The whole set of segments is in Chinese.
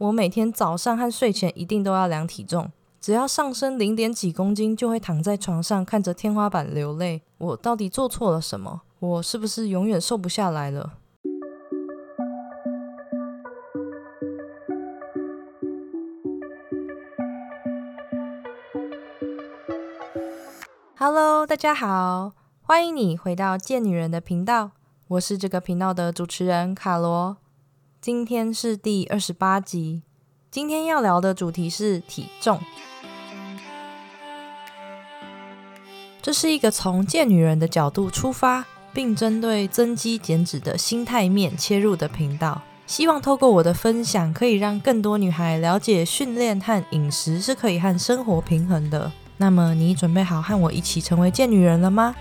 我每天早上和睡前一定都要量体重，只要上升零点几公斤，就会躺在床上看着天花板流泪。我到底做错了什么？我是不是永远瘦不下来了？Hello，大家好，欢迎你回到贱女人的频道，我是这个频道的主持人卡罗。今天是第二十八集，今天要聊的主题是体重。这是一个从贱女人的角度出发，并针对增肌减脂的心态面切入的频道。希望透过我的分享，可以让更多女孩了解训练和饮食是可以和生活平衡的。那么，你准备好和我一起成为贱女人了吗？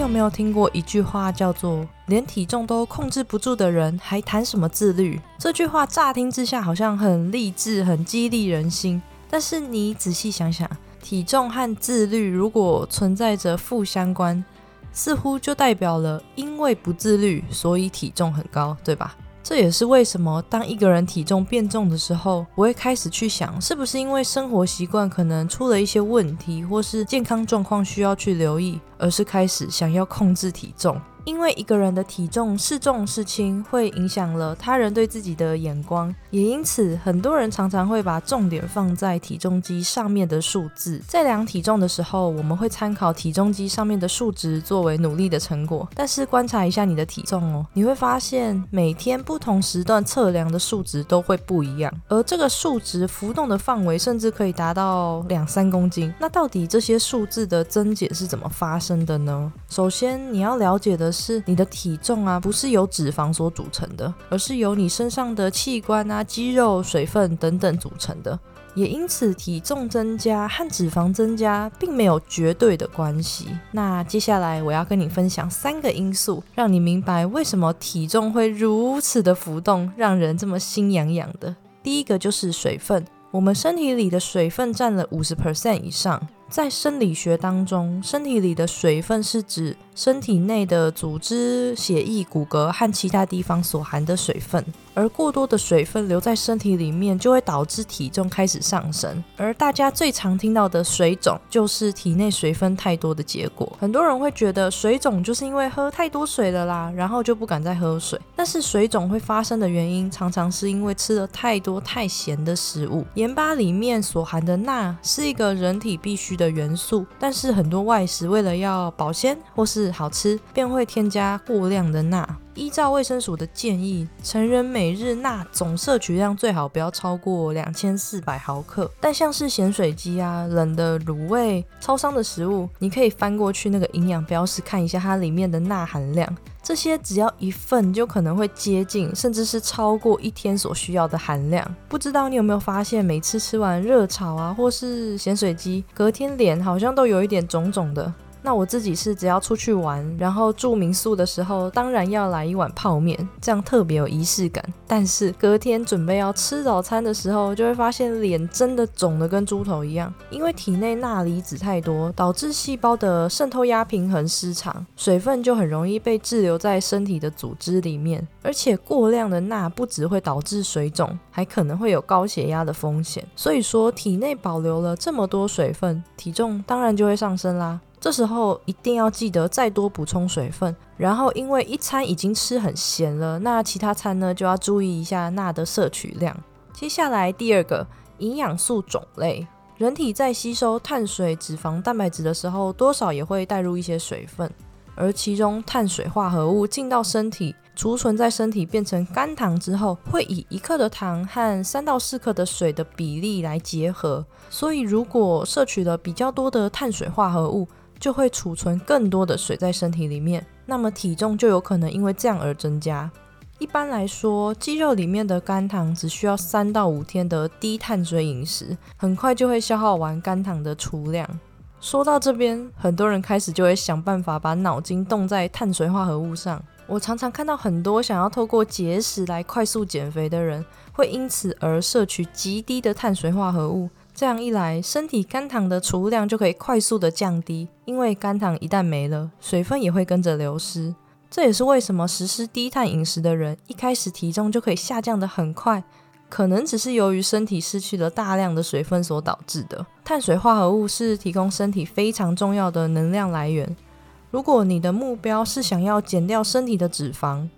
有没有听过一句话，叫做“连体重都控制不住的人，还谈什么自律？”这句话乍听之下好像很励志、很激励人心，但是你仔细想想，体重和自律如果存在着负相关，似乎就代表了因为不自律，所以体重很高，对吧？这也是为什么当一个人体重变重的时候，我会开始去想，是不是因为生活习惯可能出了一些问题，或是健康状况需要去留意，而是开始想要控制体重。因为一个人的体重是重是轻，会影响了他人对自己的眼光，也因此很多人常常会把重点放在体重机上面的数字。在量体重的时候，我们会参考体重机上面的数值作为努力的成果。但是观察一下你的体重哦，你会发现每天不同时段测量的数值都会不一样，而这个数值浮动的范围甚至可以达到两三公斤。那到底这些数字的增减是怎么发生真的呢？首先你要了解的。是你的体重啊，不是由脂肪所组成的，而是由你身上的器官啊、肌肉、水分等等组成的。也因此，体重增加和脂肪增加并没有绝对的关系。那接下来我要跟你分享三个因素，让你明白为什么体重会如此的浮动，让人这么心痒痒的。第一个就是水分，我们身体里的水分占了五十 percent 以上。在生理学当中，身体里的水分是指身体内的组织、血液、骨骼和其他地方所含的水分。而过多的水分留在身体里面，就会导致体重开始上升。而大家最常听到的水肿，就是体内水分太多的结果。很多人会觉得水肿就是因为喝太多水了啦，然后就不敢再喝水。但是水肿会发生的原因，常常是因为吃了太多太咸的食物。盐巴里面所含的钠是一个人体必需的元素，但是很多外食为了要保鲜或是好吃，便会添加过量的钠。依照卫生署的建议，成人每日钠总摄取量最好不要超过两千四百毫克。但像是咸水鸡啊、冷的卤味、超商的食物，你可以翻过去那个营养标识看一下它里面的钠含量。这些只要一份就可能会接近，甚至是超过一天所需要的含量。不知道你有没有发现，每次吃完热炒啊，或是咸水鸡，隔天脸好像都有一点肿肿的。那我自己是只要出去玩，然后住民宿的时候，当然要来一碗泡面，这样特别有仪式感。但是隔天准备要吃早餐的时候，就会发现脸真的肿得跟猪头一样，因为体内钠离子太多，导致细胞的渗透压平衡失常，水分就很容易被滞留在身体的组织里面。而且过量的钠不只会导致水肿，还可能会有高血压的风险。所以说，体内保留了这么多水分，体重当然就会上升啦。这时候一定要记得再多补充水分，然后因为一餐已经吃很咸了，那其他餐呢就要注意一下钠的摄取量。接下来第二个营养素种类，人体在吸收碳水、脂肪、蛋白质的时候，多少也会带入一些水分，而其中碳水化合物进到身体，储存在身体变成肝糖之后，会以一克的糖和三到四克的水的比例来结合，所以如果摄取了比较多的碳水化合物，就会储存更多的水在身体里面，那么体重就有可能因为这样而增加。一般来说，肌肉里面的肝糖只需要三到五天的低碳水饮食，很快就会消耗完肝糖的储量。说到这边，很多人开始就会想办法把脑筋动在碳水化合物上。我常常看到很多想要透过节食来快速减肥的人，会因此而摄取极低的碳水化合物。这样一来，身体肝糖的储物量就可以快速的降低，因为肝糖一旦没了，水分也会跟着流失。这也是为什么实施低碳饮食的人一开始体重就可以下降的很快，可能只是由于身体失去了大量的水分所导致的。碳水化合物是提供身体非常重要的能量来源。如果你的目标是想要减掉身体的脂肪，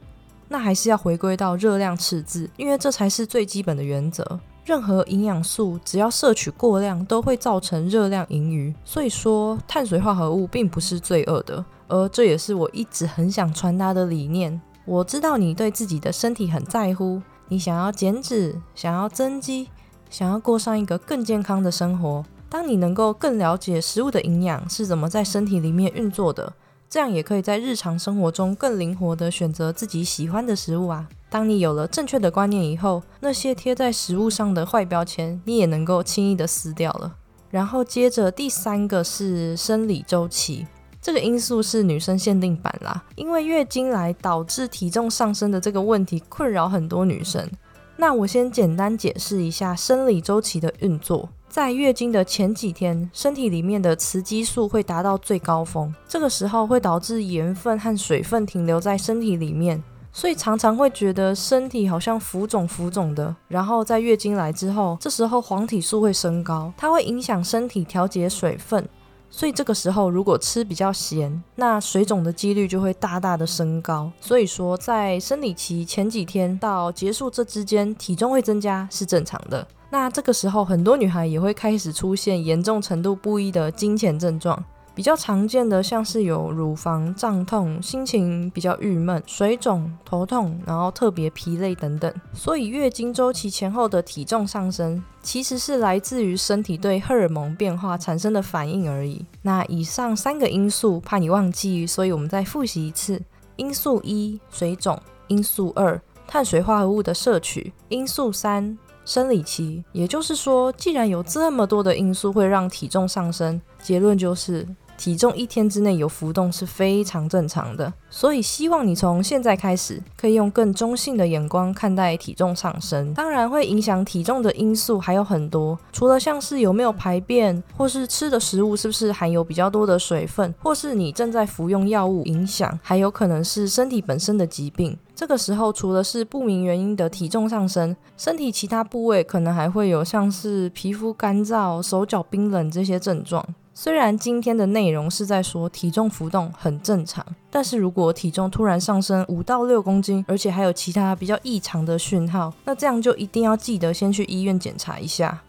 那还是要回归到热量赤字，因为这才是最基本的原则。任何营养素只要摄取过量，都会造成热量盈余。所以说，碳水化合物并不是罪恶的，而这也是我一直很想传达的理念。我知道你对自己的身体很在乎，你想要减脂，想要增肌，想要过上一个更健康的生活。当你能够更了解食物的营养是怎么在身体里面运作的。这样也可以在日常生活中更灵活的选择自己喜欢的食物啊！当你有了正确的观念以后，那些贴在食物上的坏标签，你也能够轻易的撕掉了。然后接着第三个是生理周期，这个因素是女生限定版啦，因为月经来导致体重上升的这个问题困扰很多女生。那我先简单解释一下生理周期的运作。在月经的前几天，身体里面的雌激素会达到最高峰，这个时候会导致盐分和水分停留在身体里面，所以常常会觉得身体好像浮肿浮肿的。然后在月经来之后，这时候黄体素会升高，它会影响身体调节水分，所以这个时候如果吃比较咸，那水肿的几率就会大大的升高。所以说，在生理期前几天到结束这之间，体重会增加是正常的。那这个时候，很多女孩也会开始出现严重程度不一的经前症状，比较常见的像是有乳房胀痛、心情比较郁闷、水肿、头痛，然后特别疲累等等。所以月经周期前后的体重上升，其实是来自于身体对荷尔蒙变化产生的反应而已。那以上三个因素，怕你忘记，所以我们再复习一次：因素一，水肿；因素二，碳水化合物的摄取；因素三。生理期，也就是说，既然有这么多的因素会让体重上升，结论就是。体重一天之内有浮动是非常正常的，所以希望你从现在开始可以用更中性的眼光看待体重上升。当然，会影响体重的因素还有很多，除了像是有没有排便，或是吃的食物是不是含有比较多的水分，或是你正在服用药物影响，还有可能是身体本身的疾病。这个时候，除了是不明原因的体重上升，身体其他部位可能还会有像是皮肤干燥、手脚冰冷这些症状。虽然今天的内容是在说体重浮动很正常，但是如果体重突然上升五到六公斤，而且还有其他比较异常的讯号，那这样就一定要记得先去医院检查一下。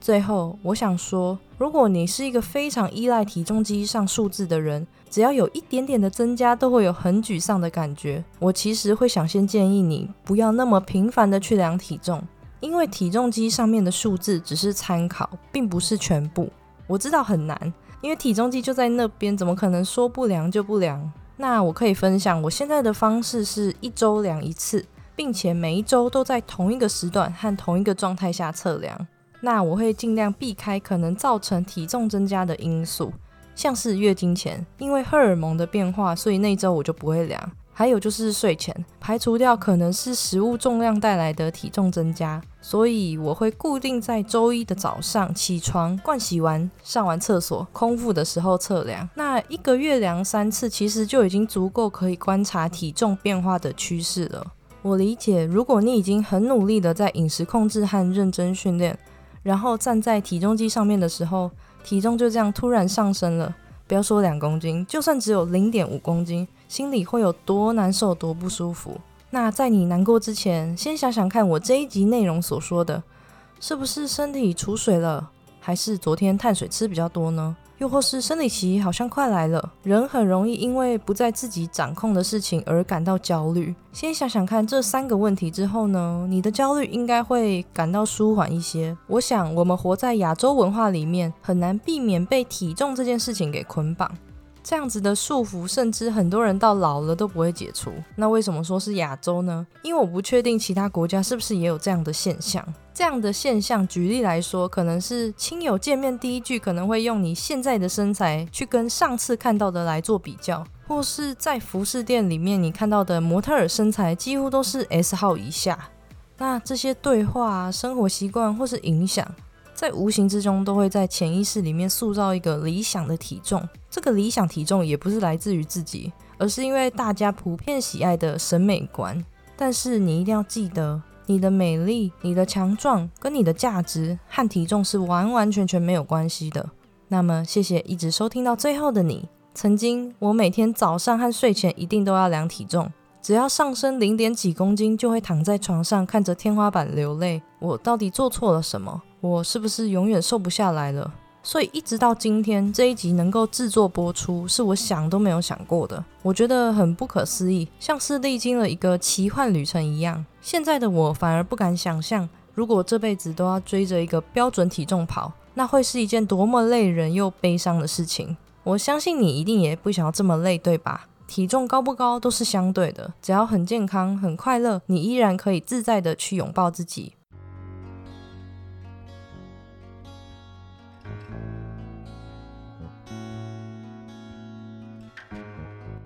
最后，我想说，如果你是一个非常依赖体重机上数字的人，只要有一点点的增加，都会有很沮丧的感觉。我其实会想先建议你不要那么频繁的去量体重，因为体重机上面的数字只是参考，并不是全部。我知道很难，因为体重计就在那边，怎么可能说不量就不量？那我可以分享，我现在的方式是一周量一次，并且每一周都在同一个时段和同一个状态下测量。那我会尽量避开可能造成体重增加的因素，像是月经前，因为荷尔蒙的变化，所以那周我就不会量。还有就是睡前排除掉可能是食物重量带来的体重增加，所以我会固定在周一的早上起床、盥洗完、上完厕所、空腹的时候测量。那一个月量三次，其实就已经足够可以观察体重变化的趋势了。我理解，如果你已经很努力的在饮食控制和认真训练，然后站在体重机上面的时候，体重就这样突然上升了。不要说两公斤，就算只有零点五公斤，心里会有多难受、多不舒服？那在你难过之前，先想想看，我这一集内容所说的，是不是身体储水了，还是昨天碳水吃比较多呢？又或是生理期好像快来了，人很容易因为不在自己掌控的事情而感到焦虑。先想想看这三个问题之后呢，你的焦虑应该会感到舒缓一些。我想我们活在亚洲文化里面，很难避免被体重这件事情给捆绑。这样子的束缚，甚至很多人到老了都不会解除。那为什么说是亚洲呢？因为我不确定其他国家是不是也有这样的现象。这样的现象，举例来说，可能是亲友见面第一句可能会用你现在的身材去跟上次看到的来做比较，或是在服饰店里面你看到的模特儿身材几乎都是 S 号以下。那这些对话、生活习惯或是影响。在无形之中都会在潜意识里面塑造一个理想的体重。这个理想体重也不是来自于自己，而是因为大家普遍喜爱的审美观。但是你一定要记得，你的美丽、你的强壮跟你的价值和体重是完完全全没有关系的。那么，谢谢一直收听到最后的你。曾经，我每天早上和睡前一定都要量体重，只要上升零点几公斤，就会躺在床上看着天花板流泪。我到底做错了什么？我是不是永远瘦不下来了？所以一直到今天这一集能够制作播出，是我想都没有想过的。我觉得很不可思议，像是历经了一个奇幻旅程一样。现在的我反而不敢想象，如果这辈子都要追着一个标准体重跑，那会是一件多么累人又悲伤的事情。我相信你一定也不想要这么累，对吧？体重高不高都是相对的，只要很健康、很快乐，你依然可以自在的去拥抱自己。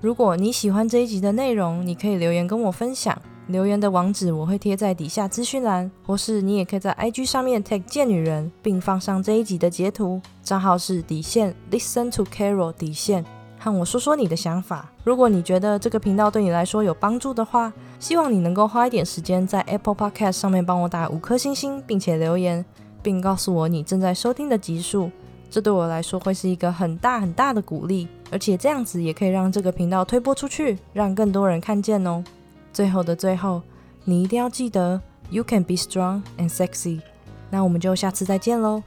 如果你喜欢这一集的内容，你可以留言跟我分享。留言的网址我会贴在底下资讯栏，或是你也可以在 IG 上面 tag 贱女人，并放上这一集的截图。账号是底线 Listen to Carol 底线，和我说说你的想法。如果你觉得这个频道对你来说有帮助的话，希望你能够花一点时间在 Apple Podcast 上面帮我打五颗星星，并且留言，并告诉我你正在收听的集数。这对我来说会是一个很大很大的鼓励，而且这样子也可以让这个频道推播出去，让更多人看见哦。最后的最后，你一定要记得，You can be strong and sexy。那我们就下次再见喽。